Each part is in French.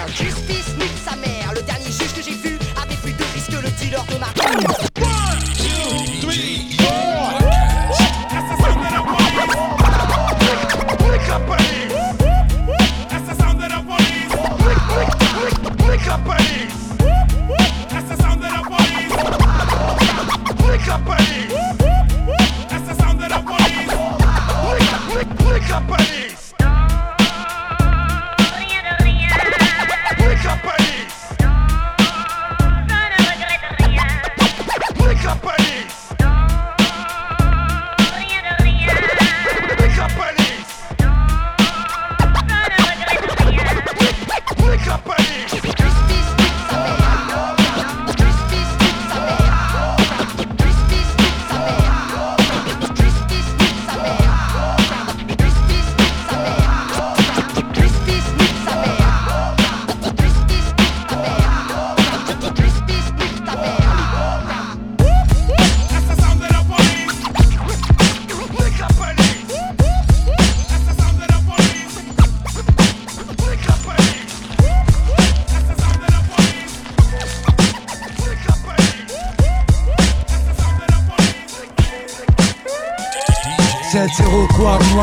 La justice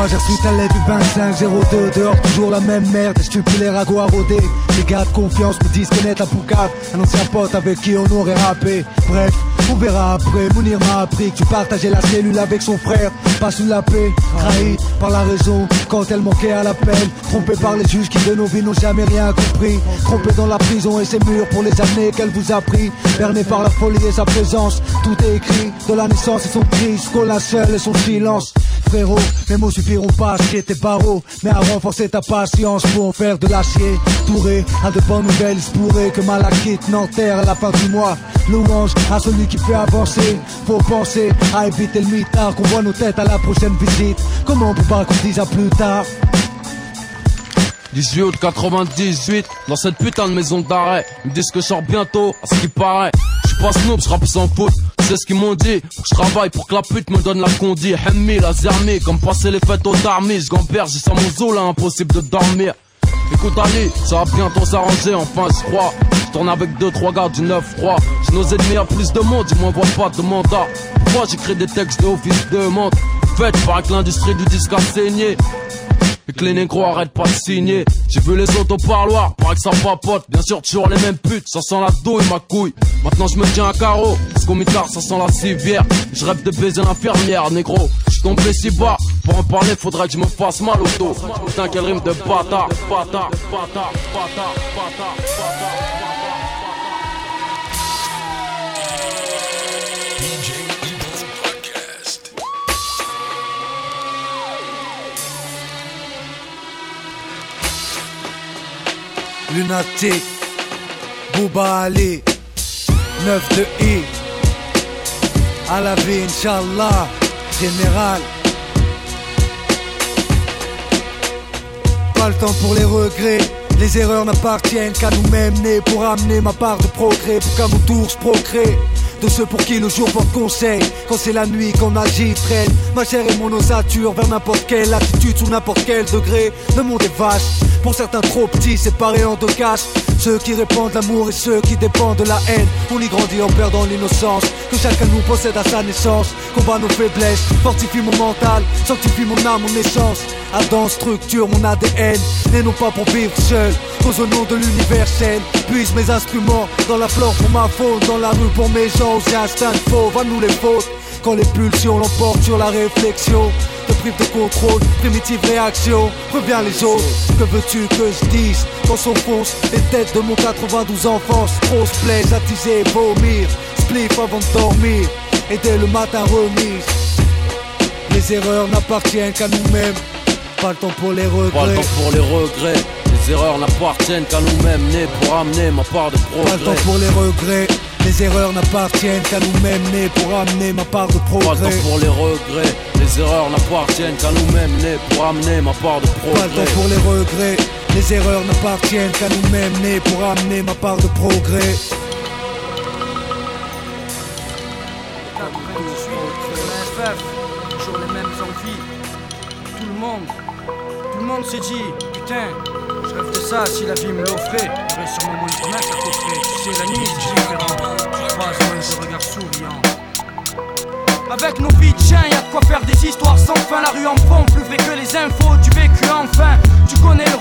J'ai reçu ta lettre du 2502 Dehors toujours la même merde, stupulaire à go à rôder Les gars de confiance me disent connaître la poucave. Un ancien pote avec qui on aurait rappé. Bref, on verra après, Mounir m'a appris que tu partageais la cellule avec son frère. Pas sous la paix, trahi par la raison. Quand elle manquait à la peine Trompé par les juges qui de nos vies n'ont jamais rien compris. Trompé dans la prison et ses murs pour les années qu'elle vous a pris. Berné par la folie et sa présence Tout est écrit. De la naissance et son cri Jusqu'au et son silence frérot. Mes mots suffiront pas à scier tes barreaux, mais à renforcer ta patience pour en faire de l'acier. Touré à de bonnes nouvelles, pourrait que Malakite n'enterre à la fin du mois. Louange à celui qui fait avancer. Faut penser à éviter le mitard, qu'on voit nos têtes à la prochaine visite. Comment on pas qu'on dise à plus tard? 18 août 98, dans cette putain de maison d'arrêt. Ils me disent que je sors bientôt, à ce qui paraît. Je suis pas snoop, je rappe sans foot c'est ce qu'ils m'ont dit. Je travaille pour que la pute me donne la condi. Hemmi, la zermi, comme passer les fêtes aux darmis. Je gamberge, j'ai sans mon zoo là, impossible de dormir. Écoute Ali, ça va bientôt s'arranger, enfin je crois. Je tourne avec deux, trois gars du 9-3. J'ai nos ennemis à plus de monde, ils m'envoient pas de mandat. Pourquoi j'écris des textes de office de monde Faites par l'industrie du disque a. Et que les négros arrêtent pas de signer. J'ai vu les autres au parloir, paraît que ça papote. Bien sûr, toujours les mêmes putes, ça sent la douille, ma couille. Maintenant, je me tiens à carreau, parce qu'au mitard, ça sent la civière. Je rêve de baiser l'infirmière, négro. Je tombé si bas, pour en parler, faudrait que je me fasse mal au dos. Putain, quelle rime de bâtard, bâtard, bâtard, bâtard, bâtard, bâtard. Lunatic, Bouba Ali, 9 de I, à la général. Pas le temps pour les regrets, les erreurs n'appartiennent qu'à nous-mêmes, nés pour amener ma part de progrès, pour qu'à mon tour je procrée de ceux pour qui le jour porte conseil. Quand c'est la nuit qu'on agit, traîne ma chair et mon osature vers n'importe quelle attitude, sous n'importe quel degré. Le monde est vache, pour certains trop petits, séparés en deux caches. Ceux qui répandent l'amour et ceux qui dépendent de la haine. On y grandit en perdant l'innocence que chacun nous possède à sa naissance. Combat nos faiblesses, fortifie mon mental, sanctifie mon âme, mon essence. Adam structure mon ADN, et non pas pour vivre seul. Cause au nom de l'universel, puise mes instruments dans la flore pour ma faune, dans la rue pour mes gens, aussi instinct faux, va nous les fautes. Quand les pulsions l'emportent sur la réflexion, te prive de contrôle, primitive réaction, reviens les autres. Que veux-tu que je dise? Quand s'enfonce les têtes de mon 92 enfance, trop se plaise, attiser, vomir, spliff avant de dormir, et dès le matin remise. Les erreurs n'appartiennent qu'à nous-mêmes. Pas le temps pour les regrets. Pas le temps pour les regrets. Les erreurs n'appartiennent qu'à nous-mêmes, nés pour amener ma part de progrès. Pas le temps pour les regrets. Les erreurs n'appartiennent qu'à nous-mêmes, nés pour amener ma part de progrès. Pas le temps pour les regrets. Les erreurs n'appartiennent qu'à nous-mêmes, nés pour amener ma part de progrès. Pas le temps pour les regrets. Les erreurs n'appartiennent qu'à nous-mêmes, nés pour amener ma part de progrès. toujours les mêmes envies. Tout le monde, tout le monde s'est dit, putain, rêve de ça, si la vie me l'offrait, j'aurais sûrement mon promesse à coffrer. Sais, la nuit, c'est différent. Je croise moins ce regard souriant. Avec nos vies de chien, y'a de quoi faire des histoires sans fin. La rue en fond, plus vrai que les infos du vécu enfin. Tu connais le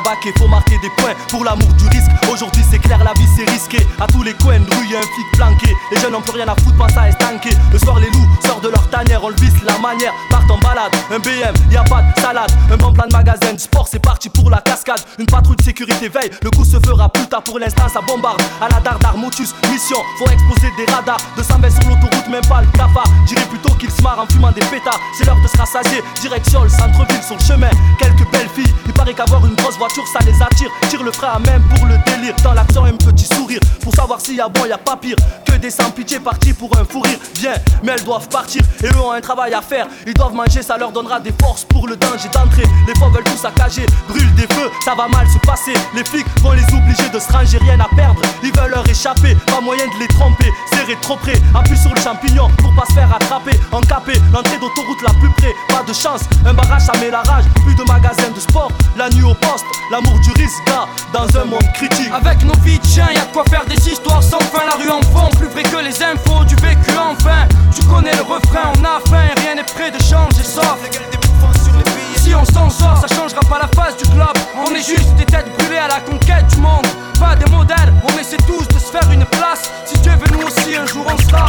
bac et faut marquer des points pour l'amour du risque. Aujourd'hui, c'est clair, la vie c'est risqué. À tous les coins de rue, y'a un flic planqué. Les jeunes n'ont plus rien à foutre, pas ça estanqué. Le soir, les loups sortent de leur tanière, on le visse la manière. Partent en balade, un BM, y a pas de salade. Un bon plan de magasin sport, c'est parti pour la cascade. Une patrouille de sécurité veille, le coup se fera plus tard pour l'instant, ça bombarde. À la dardar, motus, mission, faut exposer des radars. 200 mètres sur l'autoroute, même pas le cafard. Dirais plutôt qu'ils se marrent en fumant des pétards. C'est l'heure de se rassasier, direction le centre-ville sur le chemin quelques belles filles. Il paraît qu'avoir une grosse voiture, ça les attire. Tire le frein à même pour le délire. Dans l'action, un petit sourire. Pour savoir s'il y a bon, y a pas pire. Que des sans pitié partis pour un fou rire. Bien, mais elles doivent partir. Et eux ont un travail à faire. Ils doivent manger, ça leur donnera des forces pour le danger d'entrer. Les fois veulent tout saccager. Brûle des feux, ça va mal se passer. Les flics vont les obliger de se ranger, rien à perdre. Ils veulent leur échapper, pas moyen de les tromper. Trop près, appuie sur le champignon pour pas se faire attraper. Encapé, l'entrée d'autoroute la plus près. Pas de chance, un barrage ça met la rage. Plus de magasins de sport, la nuit au poste, l'amour du risque, dans un monde critique. Avec nos vies de chien, y'a de quoi faire des histoires sans fin. La rue en fond, plus vrai que les infos du vécu enfin. Tu connais le refrain, on a faim, rien n'est prêt de changer, sauf si on s'en sort, ça changera pas la face du globe. On est juste des têtes brûlées à la conquête du monde. Pas des modèles, on essaie tous de se faire une place. Si Dieu veut, nous aussi un jour on sera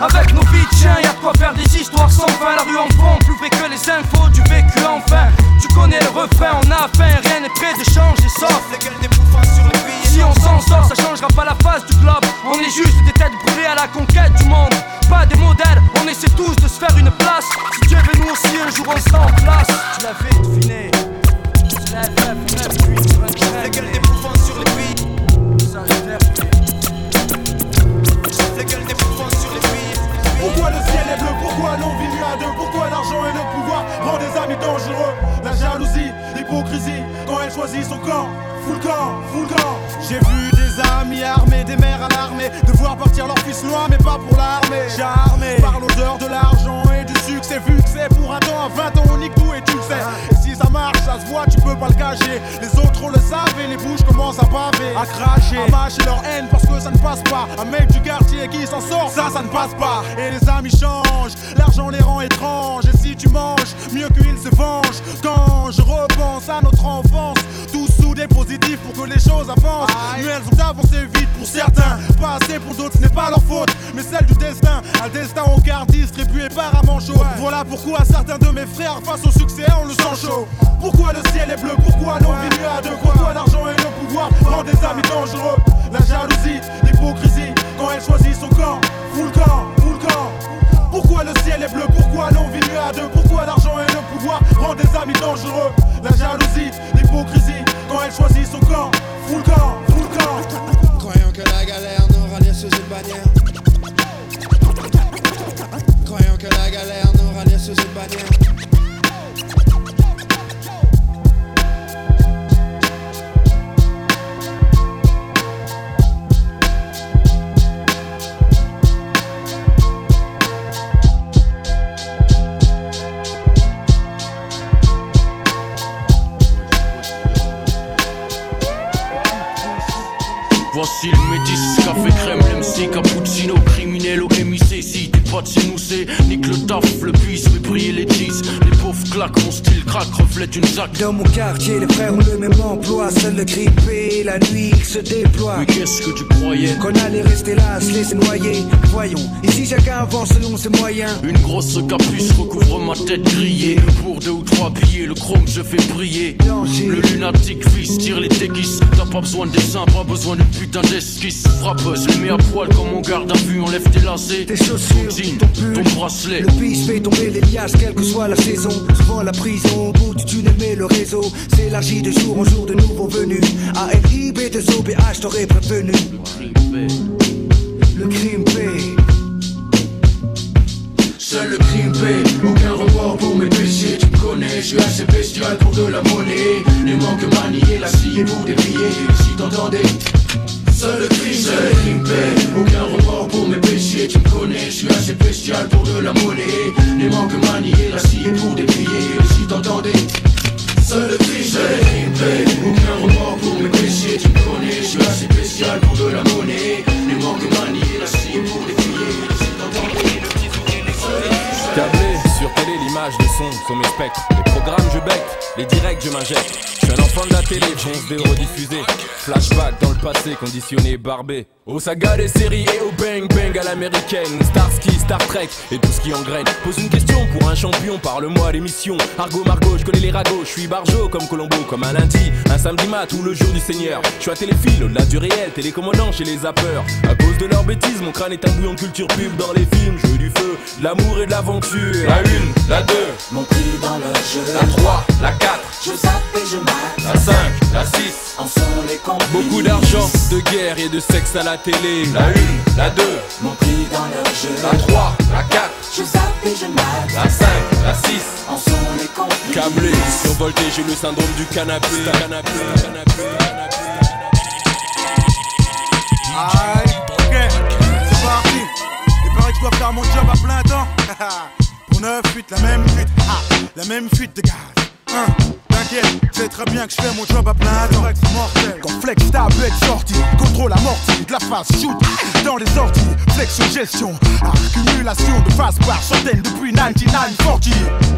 Avec nos vies de chien, y'a de quoi faire des histoires sans fin. La rue en fond, plus vrai que les infos du vécu enfin. Tu connais le refrain, on a faim, rien n'est prêt de changer, sauf Si on s'en sort, ça changera pas la face du globe. On est juste des têtes brûlées à la conquête du monde. Pas des modèles, on essaie tous de se faire une place. Si Dieu veut, nous aussi un jour on sera en place. L'avais deviné. La La gueule des bouffons sur les filles. Ça, La gueule des bouffons sur les filles. Pourquoi le ciel est bleu? Pourquoi l'on vit mieux à deux? Pourquoi l'argent et le pouvoir rendent des amis dangereux? La jalousie, l'hypocrisie, quand elle choisit son camp. Full camp, full camp. J'ai vu des amis armés, des mères à l'armée, devoir partir leur fils loin, mais pas pour l'armée. Charmé par l'odeur de l'argent succès, vu que c'est pour un temps, à 20 ans on nique tout et tu le sais. Et si ça marche, ça se voit, tu peux pas le cacher. Les autres le savent et les bouches commencent à baver, à cracher, à mâcher leur haine parce que ça ne passe pas. Un mec du quartier qui s'en sort, ça, ça ne passe pas. Et les amis changent, l'argent les rend étranges. Et si tu manges, mieux qu'ils se vengent. Quand je repense à notre enfance, tous soudés positifs pour que les choses avancent. Mais elles ont avancé vite pour certains, pas assez pour d'autres, ce n'est pas leur faute, mais celle du destin. Un destin au quart distribué par un manchot. Voilà pourquoi certains de mes frères, face au succès, on le sent chaud. Pourquoi le ciel est bleu, pourquoi vit mieux à deux, pourquoi l'argent et le pouvoir rendent des amis dangereux? La jalousie, l'hypocrisie, quand elle choisit son camp, full camp, full camp. Pourquoi le ciel est bleu? Pourquoi l'on vit mieux à deux? Pourquoi l'argent et le pouvoir rendent des amis dangereux? La jalousie, l'hypocrisie, quand elle choisit son camp, Dans mon quartier, les frères ont le même emploi. Seul le grippé, la nuit qui se déploie. Mais qu'est-ce que tu croyais? Qu'on allait rester là, se laisser noyer. Voyons, ici chacun avance selon ses moyens. Une grosse recouvre ma tête grillée. Pour deux ou trois billets, le chrome je fais briller. Le lunatique fils tire les déguises. T'as pas besoin de dessin, pas besoin de putain d'esquisse. Frappeuse, le mets à poil comme on garde à vue, enlève tes lacets. Tes chaussures, ton jean, ton pull. ton bracelet. Le bis fait tomber les liasses, quelle que soit la saison. Souvent la prison, au bout du tunnel, mais le réseau s'élargit de jour en jour de nouveaux venus. A-L-I-B, des OBH, t'aurais prévenu. Le crime paye. Seul le crime paie, remords pour mes péchés, tu me connais, je suis assez bestial pour de la monnaie, les manques maniés, l'acier pour déplier. Si t'entendais Seul le crime, seul le Aucun remords pour mes péchés. Tu me connais, je suis assez bestial pour de la monnaie. Les manques manier l'acier pour déplier. Si t'entendais Seul le crime, seul le Aucun remords pour mes péchés. Tu me connais, je suis assez spécial pour de la monnaie l'image, les sons sont mes spectres. Les programmes, je bec, les directs, je m'injecte. Je suis un enfant de la télé, fonce des rediffusés. Flashback dans le passé, conditionné, barbé. Aux sagas des séries et au bang bang à l'américaine. Starsky, Star Trek et tout ce qui engraine. Pose une question pour un champion, parle-moi l'émission. Argo Margot, je connais les ragots, je suis barjo comme Colombo, comme un lundi, un samedi mat ou le jour du Seigneur. Je suis à téléphile, au-delà du réel, télécommandant chez les zappeurs. À cause de leurs bêtises, mon crâne est un bouillon de culture pub dans les films. Je veux du feu, de l'amour et de l'aventure. La une, la deux, Mon prix dans le jeu. la trois, la quatre, Je zappe et je mate. la cinq, la six. En sont les complices. Beaucoup d'argent, de guerre et de sexe à la télé. La une, la deux, Mon prix dans le jeu. la trois, la quatre, Je zappe et je mate. la cinq, la six. En sont les complices. Câblé, survolté, j'ai le syndrome du canapé. Canapé, canapé, canapé. Aïe, ok, c'est parti. Il paraît que je dois faire mon job à plein temps. Pour 9 fuites, la même fuite, ah, la même fuite de gaz. Hein, C'est très bien que je fais mon job à plein temps. Quand flex ta bête sortie, contrôle amorti, de la face shoot dans les sorties. Flexion, gestion, accumulation de face par centaines depuis 9940.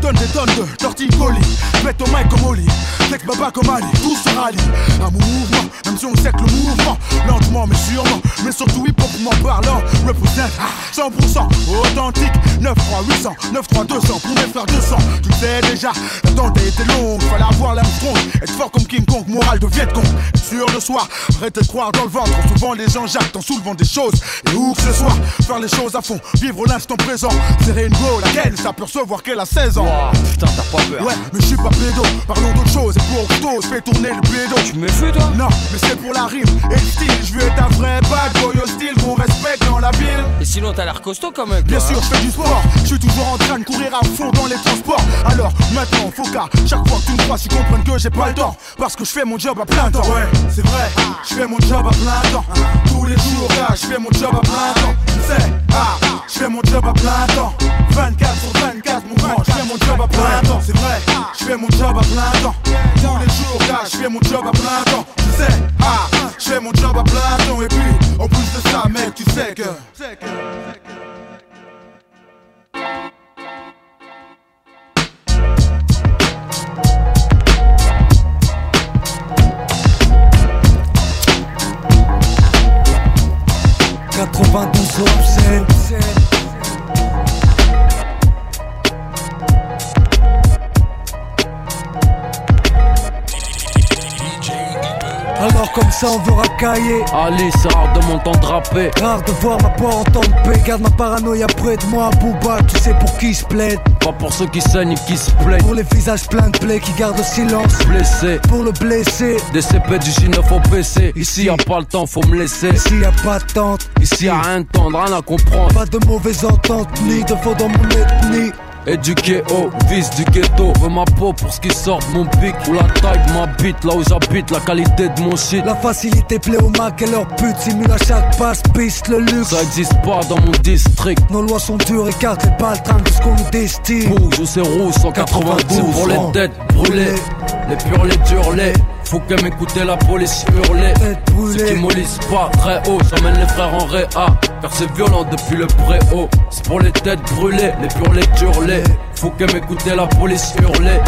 Donne des tonnes de torticolis, mets au mic comme Oli. Flex baba comme Ali, tout se rallie. Un mouvement, même si on sait que le mouvement, lentement mais sûrement, mais surtout hip hop parlant, représente 100% authentique. 9 3 800, 9 3 200 pour mes frères 200. Tu sais déjà, l'attente été longue, fallait avoir l'Armstrong, être fort comme King Kong, moral de Viet Cong, être sûr de soi, arrêtez de croire dans le ventre. Souvent les gens jactent en soulevant des choses, et où que ce soit, faire les choses à fond, vivre l'instant présent. Serrer une go, laquelle s'apercevoir qu'elle a 16 ans. Putain, t'as pas peur. Ouais, mais je suis pas pédo, parlons d'autre chose, et pour je fais tourner le pédo. Tu me fais toi? Non, mais c'est pour la rime et le style. Je veux être un vrai bad boy hostile qu'on respecte dans la ville. Et sinon, t'as l'air costaud quand même. Bien sûr, hein. je fais du sport. Je suis toujours en train de courir à fond dans les transports. Alors maintenant, faut qu'à chaque fois que tu me vois, tu comprennes que j'ai pas le temps. Parce que je fais mon job à plein temps. Ouais, c'est vrai, je fais mon job à plein temps. Tous les jours, là, je fais mon job à plein temps. Tu sais, ah, je fais mon job à plein temps. 24 sur 24, mon grand, je fais mon job à plein temps. C'est vrai, je fais mon job à plein temps. Tous les jours, là, je fais mon job à plein temps. Tu sais, ah, je fais mon job à plein temps. Et puis, en plus de ça, mec, tu sais que. « 92 obscènes Alors comme ça on veut racailler Ali, c'est rare de m'entendre rapper. Rare de voir ma porte en paix. Garde ma paranoïa près de moi Booba. Tu sais pour qui je plaide. Pas pour ceux qui saignent et qui se plaignent. Pour les visages pleins de plaies qui gardent le silence. Blessé, Pour le blessé. Des CP du J9 au PC. Ici y a pas le temps, faut me laisser. Ici y a pas de tente. Ici y a rien de tendre, rien à comprendre. Pas de mauvaise entente Ni de faux dans mon ethnie Éduqué au vice du ghetto. Veux ma peau pour ce qui sort de mon pic. Ou la taille de ma bite, là où j'habite, la qualité de mon shit. La facilité plaît aux Mac et leur pute simule à chaque passe piste le luxe Ça existe pas dans mon district. Nos lois sont dures et carte les baltrins de ce qu'on nous destine Rouge ou c'est rouge, 192 pour les têtes brûlées. Les purs, les durs, les. Faut que m'écouter la police hurler. Ceux qui mollissent pas très haut, j'emmène les frères en réa. Car c'est violent depuis le préau. C'est pour les têtes brûlées, les purs, les durs, les. Faut que m'écouter la police hurler.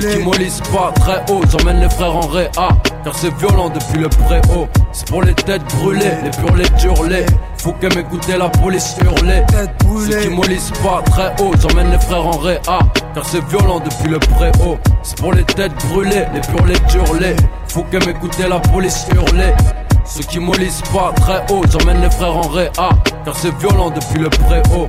Ceux qui mollissent pas très haut, j'emmène les frères en réa. Car c'est violent depuis le préau. C'est pour les têtes brûlées, les purs, les durs, les. Faut que m'écouter la police hurler. Ceux qui mollissent pas très haut, j'emmène les frères en réa. Car c'est violent depuis le préau. C'est pour les têtes brûlées, les purs, les durs, les. Faut que m'écouter la police hurler. Ceux qui mollissent pas très haut, j'emmène les frères en réa. Car c'est violent depuis le préau.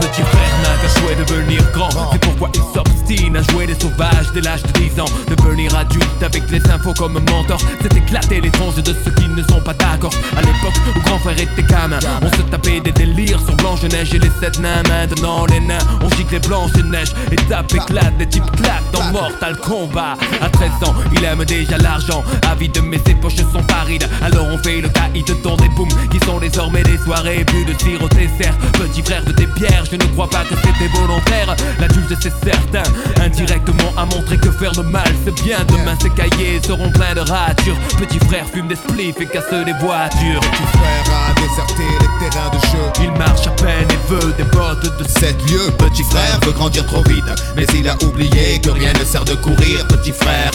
Petit frère n'a qu'un souhait de devenir grand C'est pourquoi il s'obstine à jouer des sauvages dès l'âge de avec les infos comme mentor. C'est éclater les tronches de ceux qui ne sont pas d'accord. À l'époque où grand frère était gamin, on se tapait des délires sur Blanche-Neige et les sept nains. Maintenant, les nains, on gicle les blanches-neige et tape éclate, des types claquent dans Mortal Kombat. À 13 ans, il aime déjà l'argent. Avide, mais ses poches sont parides. Alors on fait le caïd dans des booms qui sont désormais des soirées. Plus de au dessert, petit frère de tes pierres. Je ne crois pas que c'était volontaire. L'adulte, c'est certain, indirectement a montré que faire le mal, c'est bien. Demain, ces cahiers seront pleins de ratures. Petit frère fume des spliffs et casse des voitures. Petit frère a déserté les terrains de jeu. Il marche à peine et veut des bottes de 7 lieux. Petit frère veut grandir trop vite, mais il a oublié que rien ne sert de courir. Petit frère.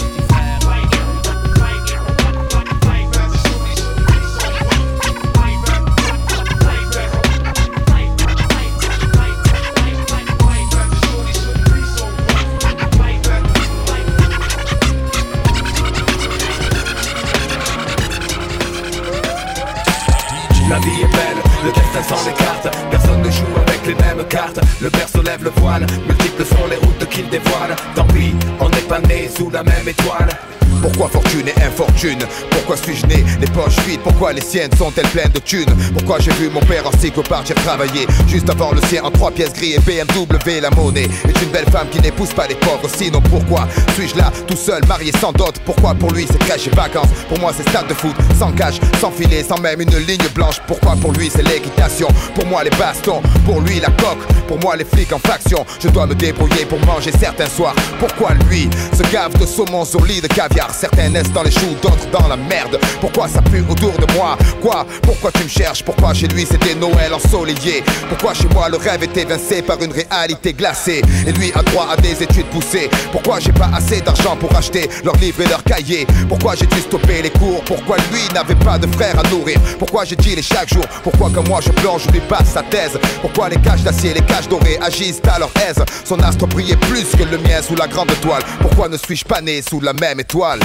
Poches vides Pourquoi les siennes sont-elles pleines de thunes Pourquoi j'ai vu mon père en cycle partir travailler Juste avant le sien en trois pièces gris et BMW La monnaie est une belle femme qui n'épouse pas les pauvres. Sinon pourquoi suis-je là tout seul marié sans dot Pourquoi pour lui c'est crèche et vacances Pour moi c'est stade de foot sans cage, sans filet, sans même une ligne blanche. Pourquoi pour lui c'est l'équitation Pour moi les bastons, pour lui la coque. Pour moi les flics en faction Je dois me débrouiller pour manger certains soirs. Pourquoi lui se gave de saumon sur lit de caviar Certains naissent dans les choux, d'autres dans la merde. Pourquoi ça pue autour de Quoi? Pourquoi tu me cherches? Pourquoi chez lui c'était Noël ensoleillé? Pourquoi chez moi le rêve est évincé par une réalité glacée? Et lui a droit à des études poussées. Pourquoi j'ai pas assez d'argent pour acheter leurs livres et leurs cahiers? Pourquoi j'ai dû stopper les cours? Pourquoi lui n'avait pas de frère à nourrir? Pourquoi j'ai dit les chaque jour? Pourquoi comme moi je plonge, je lui passe sa thèse? Pourquoi les cages d'acier, les cages dorées agissent à leur aise? Son astre brillait plus que le mien sous la grande toile. Pourquoi ne suis-je pas né sous la même étoile?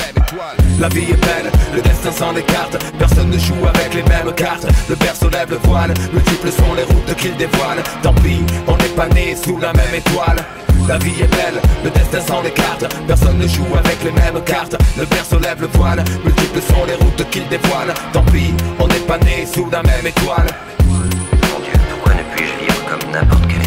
La vie est belle, le destin s'en écarte Personne ne joue avec les mêmes cartes. Le berceau lève le voile, multiples sont les routes qu'il dévoile Tant pis, on n'est pas né sous la même étoile. La vie est belle, le destin s'en écarte. Personne ne joue avec les mêmes cartes. Le berceau lève le voile, multiples sont les routes qu'il dévoile Tant pis, on n'est pas né sous la même étoile. Mon Dieu, pourquoi ne puis-je vivre comme n'importe quel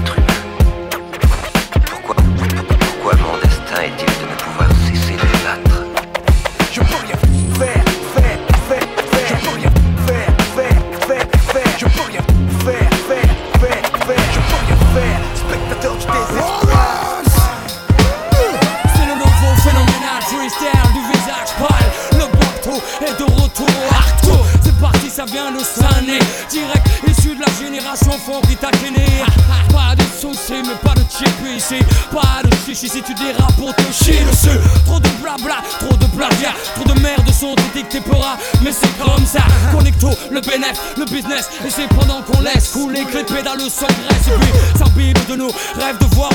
s'engraissent Et puis s'imbibe de nous, rêve de voir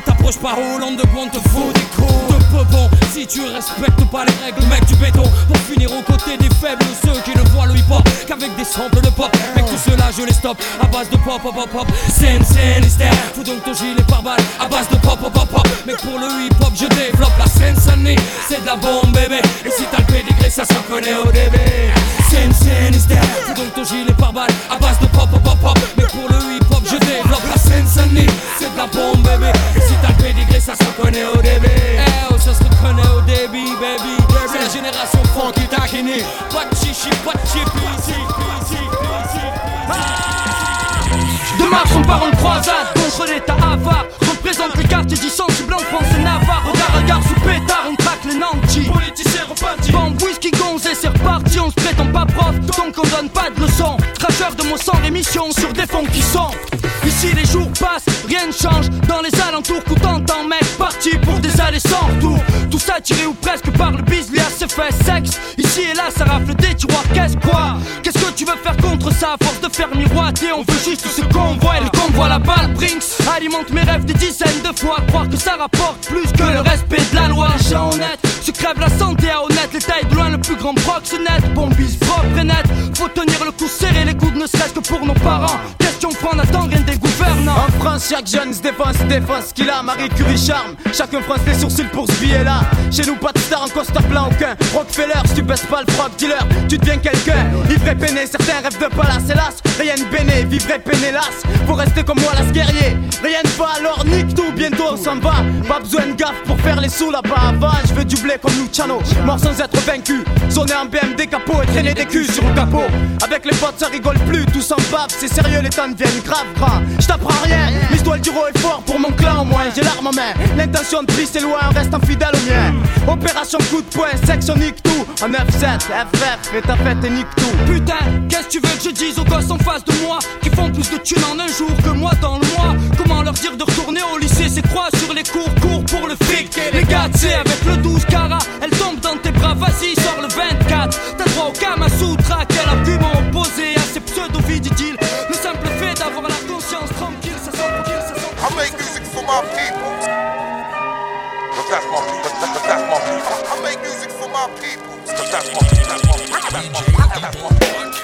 t'approche pas Hollande de bon te faut des coups de peupon Si tu respectes pas les règles mec du béton. Pour finir aux côtés des faibles Ceux qui ne voient le hip hop qu'avec des samples de pop. Mec tout cela je les stoppe. À base de pop pop pop pop. Scène scène hystère Fous donc ton gilet par balle. À base de pop pop pop pop. Mec pour le hip hop je développe la scène C'est de la bombe bébé. Et si t'as le pédigré ça se reconnaît au début Scène scène hystère Fous donc ton gilet par balle. À base de pop pop pop pop. Mec pour le hip hop je développe la prof Donc on donne pas de leçons. Cracheur de mon sang l'émission sur des fonds qui sont. Ici les jours passent, rien ne change. Dans les alentours tout entend mec Parti pour des allées sans retour Tout ça tiré ou presque par le bis Léa se fait sexe Ici et là ça rafle des tiroirs. Qu'est-ce quoi? Qu'est-ce que tu veux faire contre ça? À force de faire miroiter On veut juste ce qu'on voit. Et le convoi la balle Brinks Alimente mes rêves des dizaines de fois. Croire que ça rapporte plus que le respect de la loi. Gens honnêtes se crève la santé grand proxénète Bon bis propre et net. Faut tenir le coup serré les coudes ne serait-ce que pour nos parents. Question qu'on attend rien chaque jeune se défense, se défense qu'il a. Marie Curie charme, chacun fronce les sourcils pour ce billet-là. Chez nous, pas de star en costard plein aucun. Rockefeller, si tu baisses pas le frog dealer, tu deviens quelqu'un. Et peiné, certains rêvent de palace, hélas. Rien de béné, vivre peiné, las. Faut rester comme moi, las guerrier. Rien ne va, alors nique tout, bientôt on s'en va. Pas besoin de gaffe pour faire les sous là-bas. Va, je veux du blé comme Luciano, mort sans être vaincu. Zoner en BM, capot et traîner des culs sur le capot. Avec les potes, ça rigole plus, tout s'en bave. C'est sérieux, les temps deviennent grave gras. Je t'apprends rien, l'histoire du est fort pour mon clan au moins. J'ai l'arme en main, l'intention de vie c'est loin, reste fidèle au mien. Opération coup de poing, section nique tout. En F7, FF, et ta fête et nique tout. Putain, qu'est-ce que tu veux que je dise aux gosses en face de moi Qui font plus de thunes en un jour que moi dans le mois? Comment leur dire de retourner au lycée? C'est quoi sur les cours, cours pour le fric les gars, c'est avec le 12 cara my people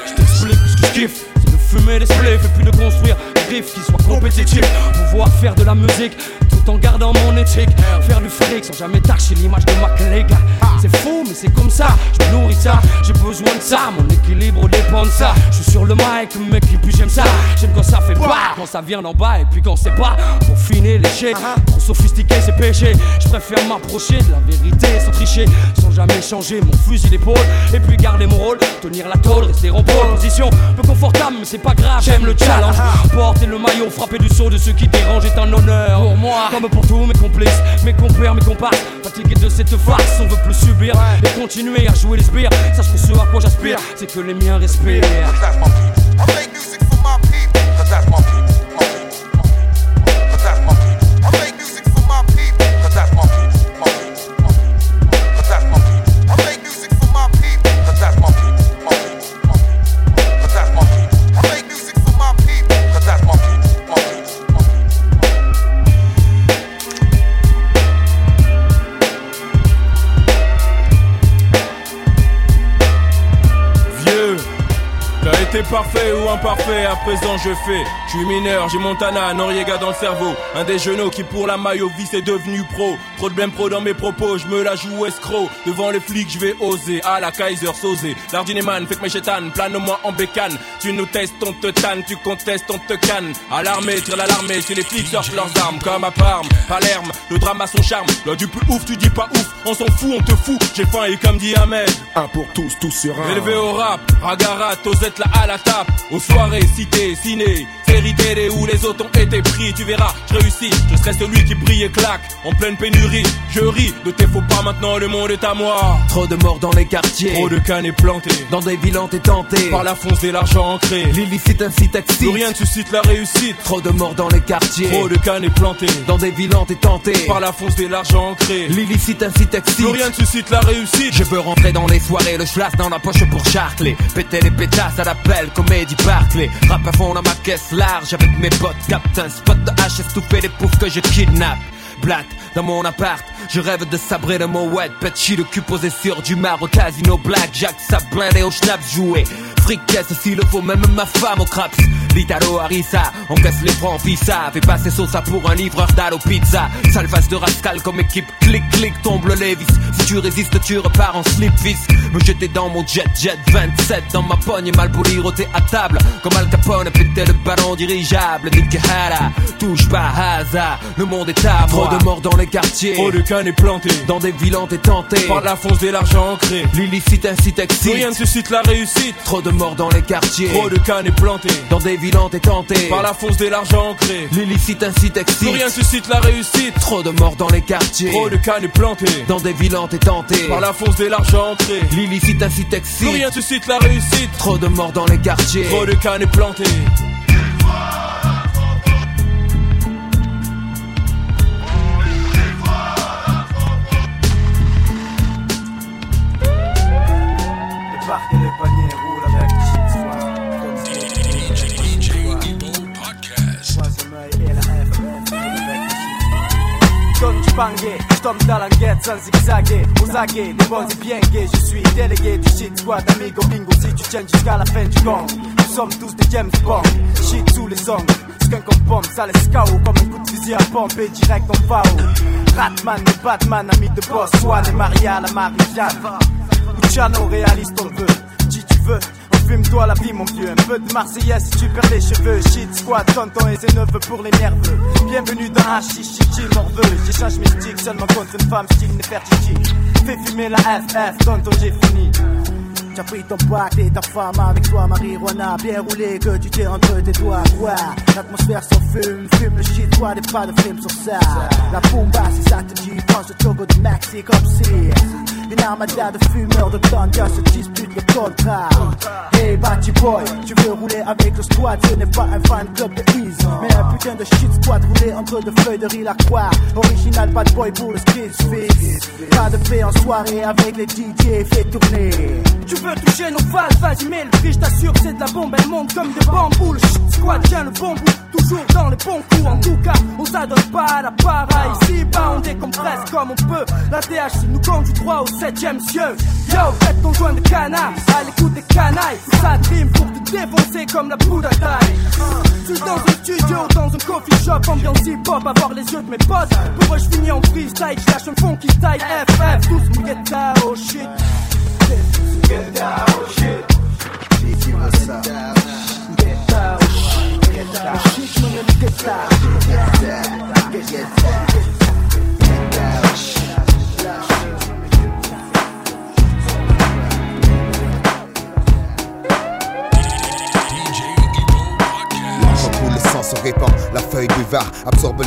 Je t'explique ce que je kiffe c'est de fumer des spliffs et puis de construire des riffs qui soient compétitifs Pouvoir faire de la musique tout en gardant mon éthique Faire du fric sans jamais tâcher l'image de ma collègue C'est fou mais c'est comme ça, je me nourris ça J'ai besoin de ça, mon équilibre dépend de ça Je suis sur le mic mec et puis j'aime ça J'aime quand ça fait pas, quand ça vient d'en bas et puis quand c'est pas Pour finir lécher, trop sophistiqué c'est péché Je préfère m'approcher de la vérité sans tricher Sans jamais changer mon fusil d'épaule Et puis garder mon rôle, tenir la tôle, rester en pole Position. Peu confortable mais c'est pas grave, j'aime le challenge. Porter le maillot, frapper du saut de ceux qui dérangent est un honneur. Pour moi. Comme pour tous mes complices, mes compères, mes comparses. Fatigués de cette farce, on veut plus subir Et continuer à jouer les sbires. Sache que ce à quoi j'aspire, c'est que les miens respirent présent je fais. Je suis mineur, j'ai Montana, Noriega dans le cerveau. Un des genoux qui pour la maille au vice est devenu pro. Trop de blême pro dans mes propos, je me la joue escroc. Devant les flics, je vais oser. À la Kaiser Sosé. Lardineman, fait que mes chétanes, plane-moi en bécane. Tu nous testes, on te tanne, tu contestes, on te canne. À l'armée, tire l'alarmée, si les flics sortent leurs armes. Comme à Parme, Palerme, le drame a son charme. Là du plus ouf, tu dis pas ouf, on s'en fout, on te fout. J'ai faim et comme dit Ahmed. Un pour tous, tous sur un. Élevé au rap, Ragarat, Osette là à la tape. Aux soirées, cité, ciné, série télé où les autres ont été pris. Tu verras, je réussis, je serai celui qui brille et claque. En pleine pénurie, je ris de tes faux pas maintenant, le monde est à moi. Trop de morts dans les quartiers. Trop de cannes plantés. Dans des villes t'es tenté. Par la fonce et l'argent ancré. L'illicite excite. Plus rien ne suscite la réussite. Trop de morts dans les quartiers. Trop de cannes plantés. Dans des villes t'es tenté. Par la fonce et l'argent ancré. L'illicite excite. Plus rien ne suscite la réussite. Je veux rentrer dans les soirées, le schlass dans la poche pour charcler. Péter les pétasses à l'appel, comédie Barclay. Rap à fond dans ma caisse avec mes potes. Capte un spot de hache, estouffé des poufs que je kidnappe. Blatt dans mon appart, je rêve de sabrer le mot wet. Petchi le cul posé sur du au casino black. Jack ça blindé au schnaps joué. Fricasse s'il le faut, même ma femme au craps. L'Italo Harissa, on casse les francs, ça Fait passer Sosa pour un livreur d'Allo Pizza. Salvage de rascal comme équipe, clic clic tombe le Levis. Si tu résistes, tu repars en slip vis. Me jeter dans mon jet jet 27 dans ma pogne, mal roté à table. Comme Al Capone, péter le ballon dirigeable. Nick Hara, touche pas hasard, le monde est à moi. Trop de morts dans les quartiers. Trop de cannes plantés. Dans des villes t'es tenté. Par la fonce et l'argent ancré. L'illicite incite excite. Rien ne suscite la réussite. Trop de morts dans les quartiers. Trop de cannes plantés. Dans des villes t'es tenté. Par la fonce et l'argent ancré. L'illicite incite excite. Plus rien suscite la réussite. Trop de morts dans les quartiers. Trop de cannes plantées. Dans des villes t'es tenté. Par la fonce et l'argent ancré. L'illicite incite excite. Plus rien suscite la réussite. Trop de morts dans les quartiers. Trop de cannes plantées. Comme bangé, je tombe dans guette sans zigzaguer Aux aguets, des bons et bien gays Je suis délégué du shit squad Amigo bingo si tu tiens jusqu'à la fin du gang Nous sommes tous des James Bond Shit sous les ongles plus qu'un compombe, ça laisse KO comme un coup de fusil à pompe et direct en FAO. Ratman et Batman, amis de boss, Swan et Maria, la Marie-Jeanne. Luciano, réaliste on veut, si tu veux. Fume-toi la vie mon vieux, un peu de Marseillaise si tu perds les cheveux. Shit squad, tonton et ses neveux pour les nerveux. Bienvenue dans un chichi morveux J'échange mystique seulement contre une femme style Nefertiti Fais fumer la FF, tonton j'ai fini. T'as pris ton pack et ta femme avec toi, marijuana. Bien roulé que tu t'es entre tes doigts. Quoi L'atmosphère s'en fume, fume le shit, toi des pas de film sur ça. La bomba, si ça te dit, pense au Togo de Maxi comme si une armada de fumeurs de ganja se dispute le contrat. Hey, Batty Boy, tu veux rouler avec le squad, ce n'est pas un fan club de Ease, mais un putain de shit squad roulé entre deux feuilles de riz croix. Original bad boy pour le skill fix. Pas de paix en soirée avec les DJ, fais tourner. Tu veux toucher nos phases, vas-y mets le je t'assure c'est de la bombe, elle monte comme des bambous Le shit squad tient le bon bout, toujours dans les bons coups En tout cas, on s'adonne pas à la pareille Ici bas on décompresse comme on peut La THC nous conduit droit au septième cieux Yo, faites ton joint de canard, à l'écoute des canailles. Ça dream pour te défoncer comme la poudre à taille. Je suis dans un studio, dans un coffee shop Ambiance hip-hop, avoir les yeux de mes potes. Pour eux je finis en freestyle, je lâche un funky style FF, tous mon guetta, oh shit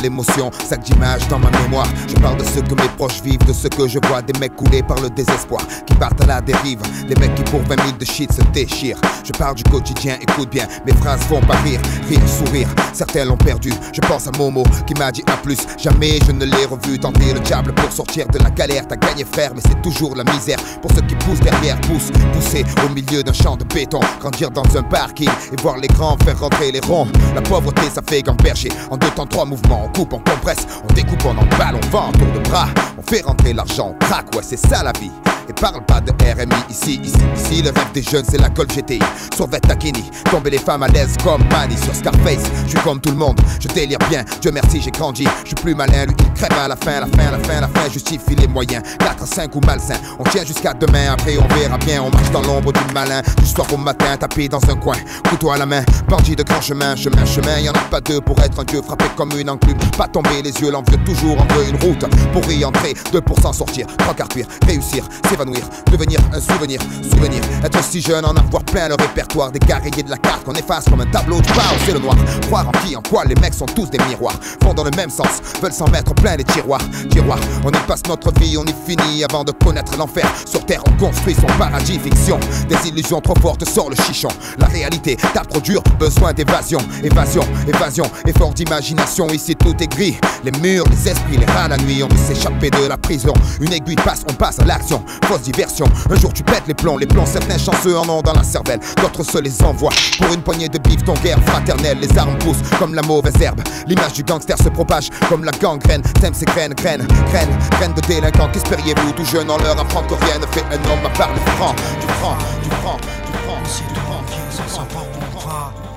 l'émotion, sac d'images dans ma mémoire. Je parle de ce que mes proches vivent, de ce que je vois, des mecs coulés par le désespoir, qui partent à la dérive, des mecs qui pour 20 000 de shit se déchirent. Je parle du quotidien, écoute bien, mes phrases vont pas rire, rire, sourire. Certains l'ont perdu, je pense à Momo qui m'a dit à plus. Jamais je ne l'ai revu tenter le diable pour sortir de la galère. T'as gagné frère, mais c'est toujours la misère. Pour ceux qui poussent derrière, poussent, pousser au milieu d'un champ de béton, grandir dans un parking et voir les grands faire rentrer les ronds. La pauvreté, ça fait gamberger. En deux temps, trois mouvements, coupe, on compresse, on découpe, on emballe, on vend, tour de bras. On fait rentrer l'argent, on craque, ouais, c'est ça la vie. Et parle pas de RMI ici, ici, ici. Le rêve des jeunes, c'est la colle GTI. Sur Takini, tomber les femmes à l'aise comme Manny sur Scarface. Je suis comme tout le monde, je délire bien. Dieu merci, j'ai grandi. Je suis plus malin, lui il crève à la fin, la fin, la fin, la fin. Justifie les moyens. 4 à 5 ou malsain. On tient jusqu'à demain, après on verra bien. On marche dans l'ombre du malin. Du soir au matin, tapé dans un coin. Couteau à la main, bandit de grand chemin, chemin, chemin. Y en a pas deux pour être un dieu frappé comme une enclume. Pas tomber les yeux, l'envieux toujours en veut une route. Pour y entrer, deux pour s'en sortir. Trois quarts cuire, réussir, devenir un souvenir, souvenir. Être si jeune, en avoir plein le répertoire. Des carriers de la carte qu'on efface comme un tableau de bord, c'est le noir. Croire en qui, en quoi, les mecs sont tous des miroirs. Vont dans le même sens, veulent s'en mettre plein les tiroirs. Tiroirs, on y passe notre vie, on y finit avant de connaître l'enfer. Sur terre, on construit son paradis, fiction. Des illusions trop fortes sort le chichon. La réalité tape trop dur, besoin d'évasion. Évasion, évasion, effort d'imagination. Ici tout est gris. Les murs, les esprits, les rats la nuit. On veut s'échapper de la prison. Une aiguille passe, on passe à l'action. Diversion. Un jour tu pètes les plombs, les plombs. Certains chanceux en ont dans la cervelle. D'autres se les envoient. Pour une poignée de bif, ton guerre fraternelle. Les armes poussent comme la mauvaise herbe. L'image du gangster se propage comme la gangrène. T'aimes ces graines, graines, graines, graines de délinquants. Qu'espériez-vous tout jeune en leur apprendre que rien ne fait un homme à part le franc. Du franc, du franc, du franc. Pas bon pas.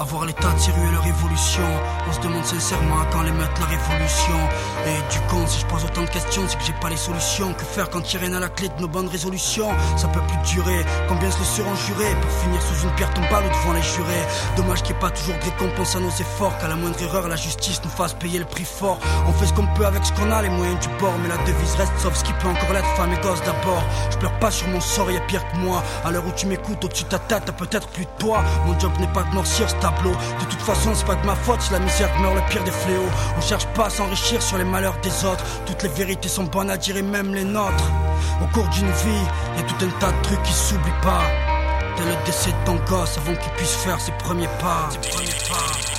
Avoir l'état de tirer leur évolution. On se demande sincèrement quand les mettre la révolution. Et du compte, si je pose autant de questions, c'est que j'ai pas les solutions. Que faire quand rien à la clé de nos bonnes résolutions? Ça peut plus durer. Combien se le seront pour finir sous une pierre tombale ou devant les jurés? Dommage qu'il n'y ait pas toujours de récompense à nos efforts. Qu'à la moindre erreur, la justice nous fasse payer le prix fort. On fait ce qu'on peut avec ce qu'on a, les moyens du bord. Mais la devise reste sauf ce qui peut encore l'être, femme et gosse d'abord. Je pleure pas sur mon sort, y a pire que moi. À l'heure où tu m'écoutes, au-dessus de ta tête, t'as peut-être plus de toi. Mon job n'est pas de noircir ce De toute façon, c'est pas de ma faute si la misère meurt le pire des fléaux. On cherche pas à s'enrichir sur les malheurs des autres. Toutes les vérités sont bonnes à dire et même les nôtres. Au cours d'une vie, y a tout un tas de trucs qui s'oublient pas. Dès le décès de ton gosse, avant qu'il puisse faire ses premiers pas. Ses premiers pas.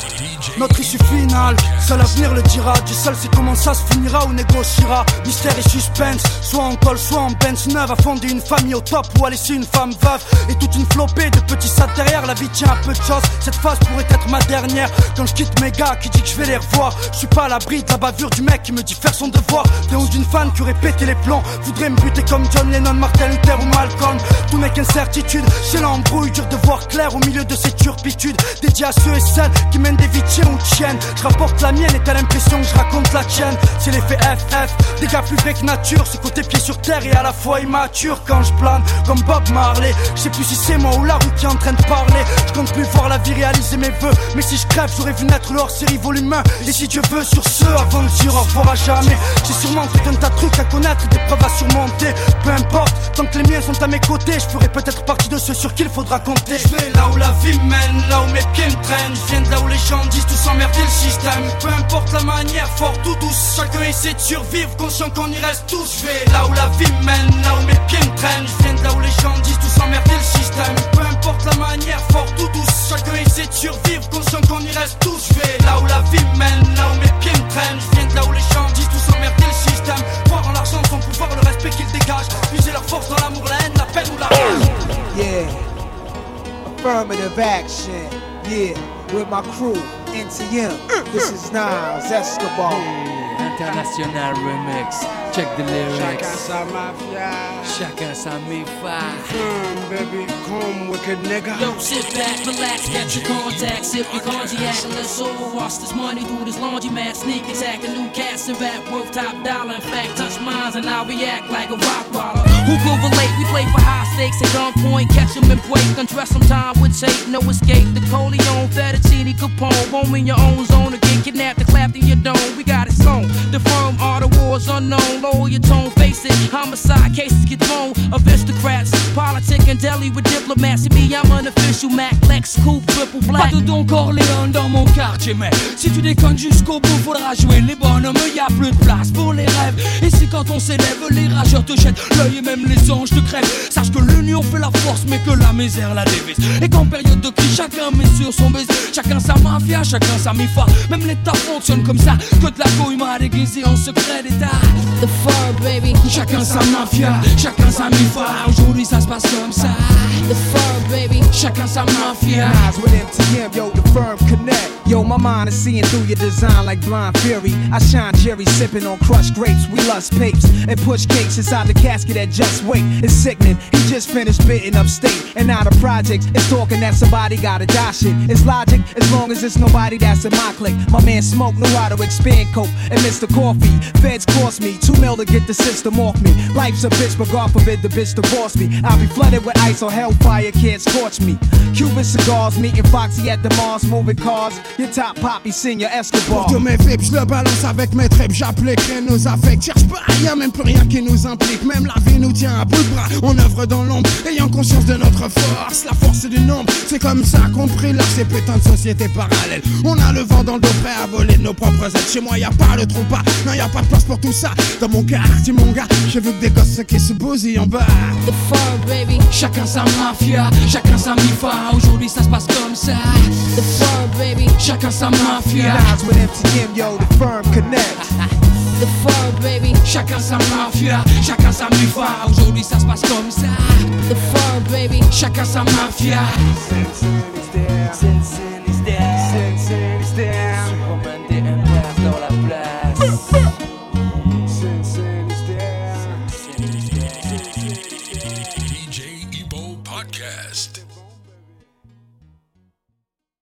Notre issue finale, seul l'avenir le dira. Dieu seul sait comment ça se finira ou négociera. Mystère et suspense, soit en col, soit en bench neuve. À fonder une famille au top ou à laisser une femme veuve. Et toute une flopée de petits sats derrière. La vie tient à peu de choses. Cette phase pourrait être ma dernière. Quand je quitte mes gars qui dit que je vais les revoir? Je suis pas à l'abri de la bavure du mec qui me dit faire son devoir. Des ou d'une fan qui aurait pété les plombs. Voudrait me buter comme John Lennon, Martin Luther ou Malcolm. Tout mec incertitude. J'ai l'embrouille, dur de voir clair au milieu de ces turpitudes. Dédié à ceux et celles qui mènent des vies ou tiennes. Je rapporte la mienne et t'as l'impression que je raconte la tienne. C'est l'effet FF, des gars plus vrais que nature. Ce côté pied sur terre et à la fois immature quand je plane comme Bob Marley. Je sais plus si c'est moi ou la rue qui est en train de parler. Je compte plus voir la vie réaliser mes vœux. Mais si je crève, j'aurais vu naître leur série volume 1. Et si Dieu veut, sur ce, avant de dire au revoir à jamais. J'ai sûrement tout un tas de trucs à connaître, des preuves à surmonter. Peu importe, tant que les miens sont à mes côtés, je ferai peut-être partie de ceux sur qui il faudra compter. Je vais là où la vie mène, là où mes pieds me traînent. Je viens de là où les gens disent tout s'emmerder le système. Peu importe la manière, fort ou douce, chacun essaie de survivre, conscient qu'on y reste tous. Je vais là où la vie mène, là où mes pieds me traînent. Je viens de là où les gens disent tout s'emmerder le système. Importe la manière, fort ou douce, chacun essaie de survivre, conscient qu'on y reste tous. Je vais là où la vie mène, là où mes pieds me traînent. Je viens de là où les gens disent tout s'emmerder le système. Croire en l'argent, son pouvoir, le respect qu'il dégage. Puiser leur force dans l'amour, la haine, la peine ou la rage. Yeah, affirmative action. Yeah, with my crew, NTM. This is Nas Escobar. International remix. Check the lyrics. Chacun sa mafia. Chacun sa mi-fa. Come, baby, come, wicked nigga. Yo, sit back, relax, get your contacts, sip your cognac, and let's overwash this money through this laundromat. Sneak attack, a new cast and rap worth top dollar. In fact, touch mines and I'll react like a rock baller. Who could relate? We play for high stakes at gunpoint, catch 'em and break. Undress some time with tape, no escape. The Coleon, Fettuccine, Capone, roam in your own zone get kidnapped and clapped in your dome. We got it sewn. The firm are the wars unknown. Lower your tone, face it. Homicide cases get thrown. Aristocrats, politic and deli with diplomats. Me, I'm an official Mac, Lex, Coupe, triple Pas black. de Don Corleone dans mon quartier, mais si tu déconnes jusqu'au bout, faudra jouer les bonhommes. Y a plus de place pour les rêves. Et si quand on s'élève, les rageurs te jettent l'œil et même les anges te crèvent. Sache que l'union fait la force, mais que la misère la dévise. Et qu'en période de crise, chacun met sur son baiser. Chacun sa mafia, chacun sa mifa. Même l'État fonctionne comme ça. Que de la couille m'a déguisé en secret d'État. The fur, baby. Chacun sa mafia, chacun sa mifa. Aujourd'hui ça se passe comme ça. The fur, baby. Chacun sa mafia. With MTM, yo, the firm connect. Yo, my mind is seeing through your design like blind fury. I shine Jerry sipping on crushed grapes. We lust papes and push cakes inside the casket at just wait. It's sickening. He just finished bitten upstate. And now the projects It's talking that somebody gotta die shit. It's logic as long as it's nobody that's in my clique. My man Smoke knew how to expand coke and Mr. Coffee. Feds cost me two mil to get the system off me. Life's a bitch, but God forbid the bitch divorce me. I'll be flooded with ice or hellfire can't scorch me. Cuban cigars, meeting Foxy at the Mars, moving cars. Your top poppy, senior Escobar. Pour mes vibes, je le balance avec mes tripes, j'appliquerai nos affects. Cherche pas rien, même plus rien qui nous implique. Même la vie nous tient à bout de bras. On œuvre dans l'ombre, ayant conscience de notre force. La force du nombre, c'est comme ça qu'on prie là ces putains de sociétés parallèles. On a le vent dans le dos prêt à voler de nos propres ailes. Chez moi, y a pas le trou pas, non, y a pas de place pour tout ça. Dans mon quartier, mon gars, j'ai vu que des gosses qui se bousillent en bas. The fur, baby. Chacun sa mafia, chacun sa mifa. Aujourd'hui ça se passe comme ça. The fur, baby. Chacun sa mafia. With MTM, yo, the firm connect. The fur, baby. Chacun sa mafia, chacun sa mifa. Aujourd'hui ça se passe comme ça. The fur, baby. Chacun sa mafia.